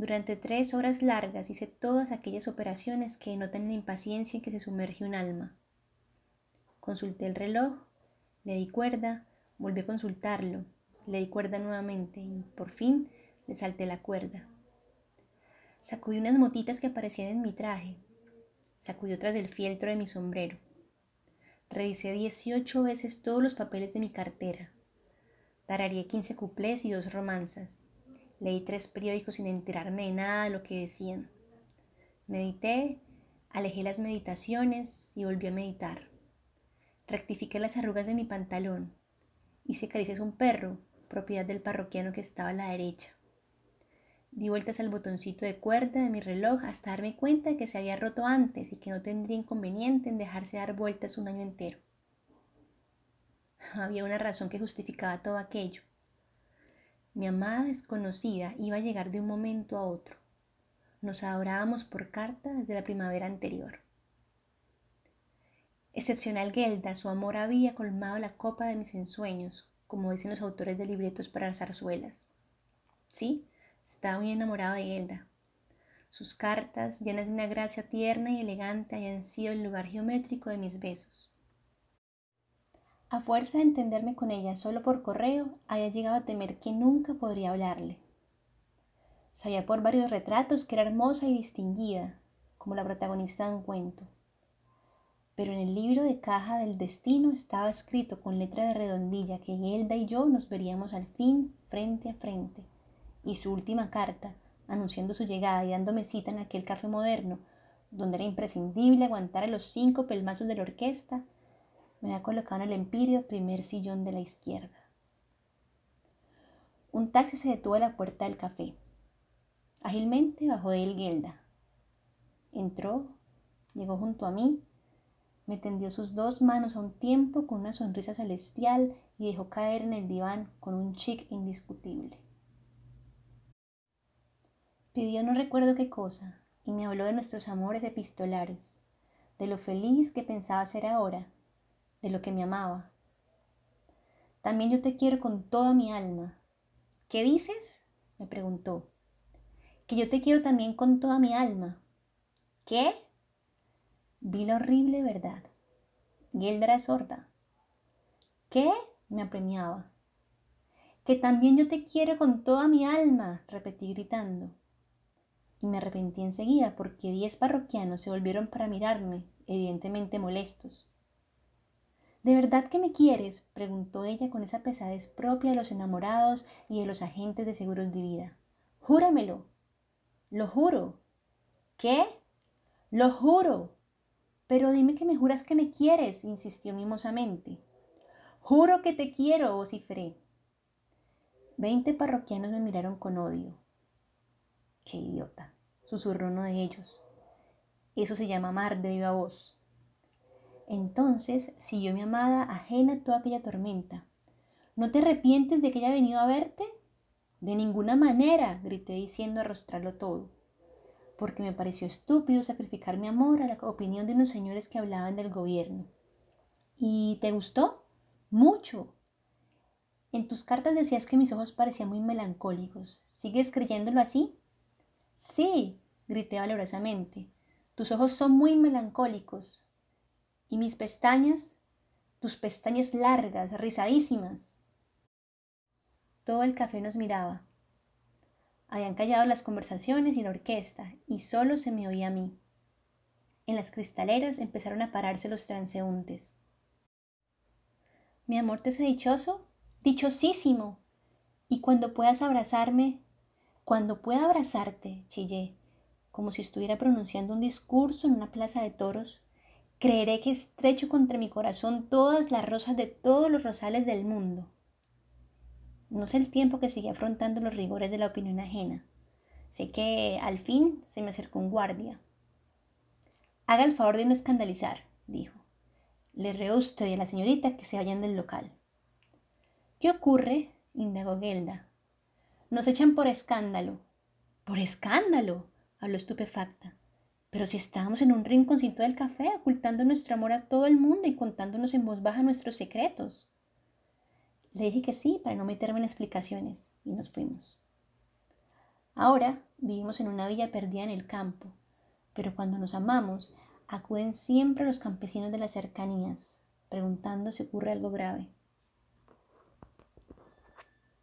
Durante tres horas largas hice todas aquellas operaciones que notan la impaciencia en que se sumerge un alma. Consulté el reloj, le di cuerda, volví a consultarlo, le di cuerda nuevamente y por fin le salté la cuerda. Sacudí unas motitas que aparecían en mi traje, sacudí otras del fieltro de mi sombrero. Revisé 18 veces todos los papeles de mi cartera. Tararía 15 cuplés y dos romanzas. Leí tres periódicos sin enterarme de nada de lo que decían. Medité, alejé las meditaciones y volví a meditar. Rectifiqué las arrugas de mi pantalón. Hice caricias a un perro, propiedad del parroquiano que estaba a la derecha. Di vueltas al botoncito de cuerda de mi reloj hasta darme cuenta de que se había roto antes y que no tendría inconveniente en dejarse dar vueltas un año entero. Había una razón que justificaba todo aquello. Mi amada desconocida iba a llegar de un momento a otro. Nos adorábamos por carta desde la primavera anterior. Excepcional Gelda, su amor había colmado la copa de mis ensueños, como dicen los autores de libretos para zarzuelas. Sí, estaba muy enamorado de Gelda. Sus cartas, llenas de una gracia tierna y elegante, habían sido el lugar geométrico de mis besos. A fuerza de entenderme con ella solo por correo, había llegado a temer que nunca podría hablarle. Sabía por varios retratos que era hermosa y distinguida, como la protagonista de un cuento. Pero en el libro de caja del destino estaba escrito con letra de redondilla que Gelda y yo nos veríamos al fin frente a frente. Y su última carta, anunciando su llegada y dándome cita en aquel café moderno, donde era imprescindible aguantar a los cinco pelmazos de la orquesta, me había colocado en el empirio primer sillón de la izquierda. Un taxi se detuvo a la puerta del café. Ágilmente bajó de él Gelda. Entró, llegó junto a mí, me tendió sus dos manos a un tiempo con una sonrisa celestial y dejó caer en el diván con un chic indiscutible. Pidió no recuerdo qué cosa y me habló de nuestros amores epistolares, de lo feliz que pensaba ser ahora de lo que me amaba. También yo te quiero con toda mi alma. ¿Qué dices? me preguntó. Que yo te quiero también con toda mi alma. ¿Qué? Vi la horrible verdad. Geldra es sorda. ¿Qué? me apremiaba. Que también yo te quiero con toda mi alma, repetí gritando. Y me arrepentí enseguida porque diez parroquianos se volvieron para mirarme, evidentemente molestos. ¿De verdad que me quieres? preguntó ella con esa pesadez propia de los enamorados y de los agentes de seguros de vida. Júramelo. Lo juro. ¿Qué? Lo juro. Pero dime que me juras que me quieres, insistió mimosamente. Juro que te quiero, vociferé. Veinte parroquianos me miraron con odio. Qué idiota, susurró uno de ellos. Eso se llama amar de viva voz. Entonces siguió mi amada ajena a toda aquella tormenta. ¿No te arrepientes de que haya venido a verte? De ninguna manera, grité diciendo arrostrarlo todo, porque me pareció estúpido sacrificar mi amor a la opinión de unos señores que hablaban del gobierno. ¿Y te gustó? Mucho. En tus cartas decías que mis ojos parecían muy melancólicos. ¿Sigues creyéndolo así? Sí, grité valorosamente. Tus ojos son muy melancólicos. ¿Y mis pestañas? Tus pestañas largas, rizadísimas. Todo el café nos miraba. Habían callado las conversaciones y la orquesta, y solo se me oía a mí. En las cristaleras empezaron a pararse los transeúntes. ¿Mi amor te hace dichoso? ¡Dichosísimo! Y cuando puedas abrazarme, cuando pueda abrazarte, chillé, como si estuviera pronunciando un discurso en una plaza de toros, Creeré que estrecho contra mi corazón todas las rosas de todos los rosales del mundo. No sé el tiempo que sigue afrontando los rigores de la opinión ajena. Sé que al fin se me acercó un guardia. Haga el favor de no escandalizar, dijo. Le reo usted y a la señorita que se vayan del local. ¿Qué ocurre? indagó Gelda. Nos echan por escándalo. ¿Por escándalo? habló estupefacta. Pero si estábamos en un rinconcito del café, ocultando nuestro amor a todo el mundo y contándonos en voz baja nuestros secretos. Le dije que sí, para no meterme en explicaciones, y nos fuimos. Ahora vivimos en una villa perdida en el campo, pero cuando nos amamos, acuden siempre los campesinos de las cercanías, preguntando si ocurre algo grave.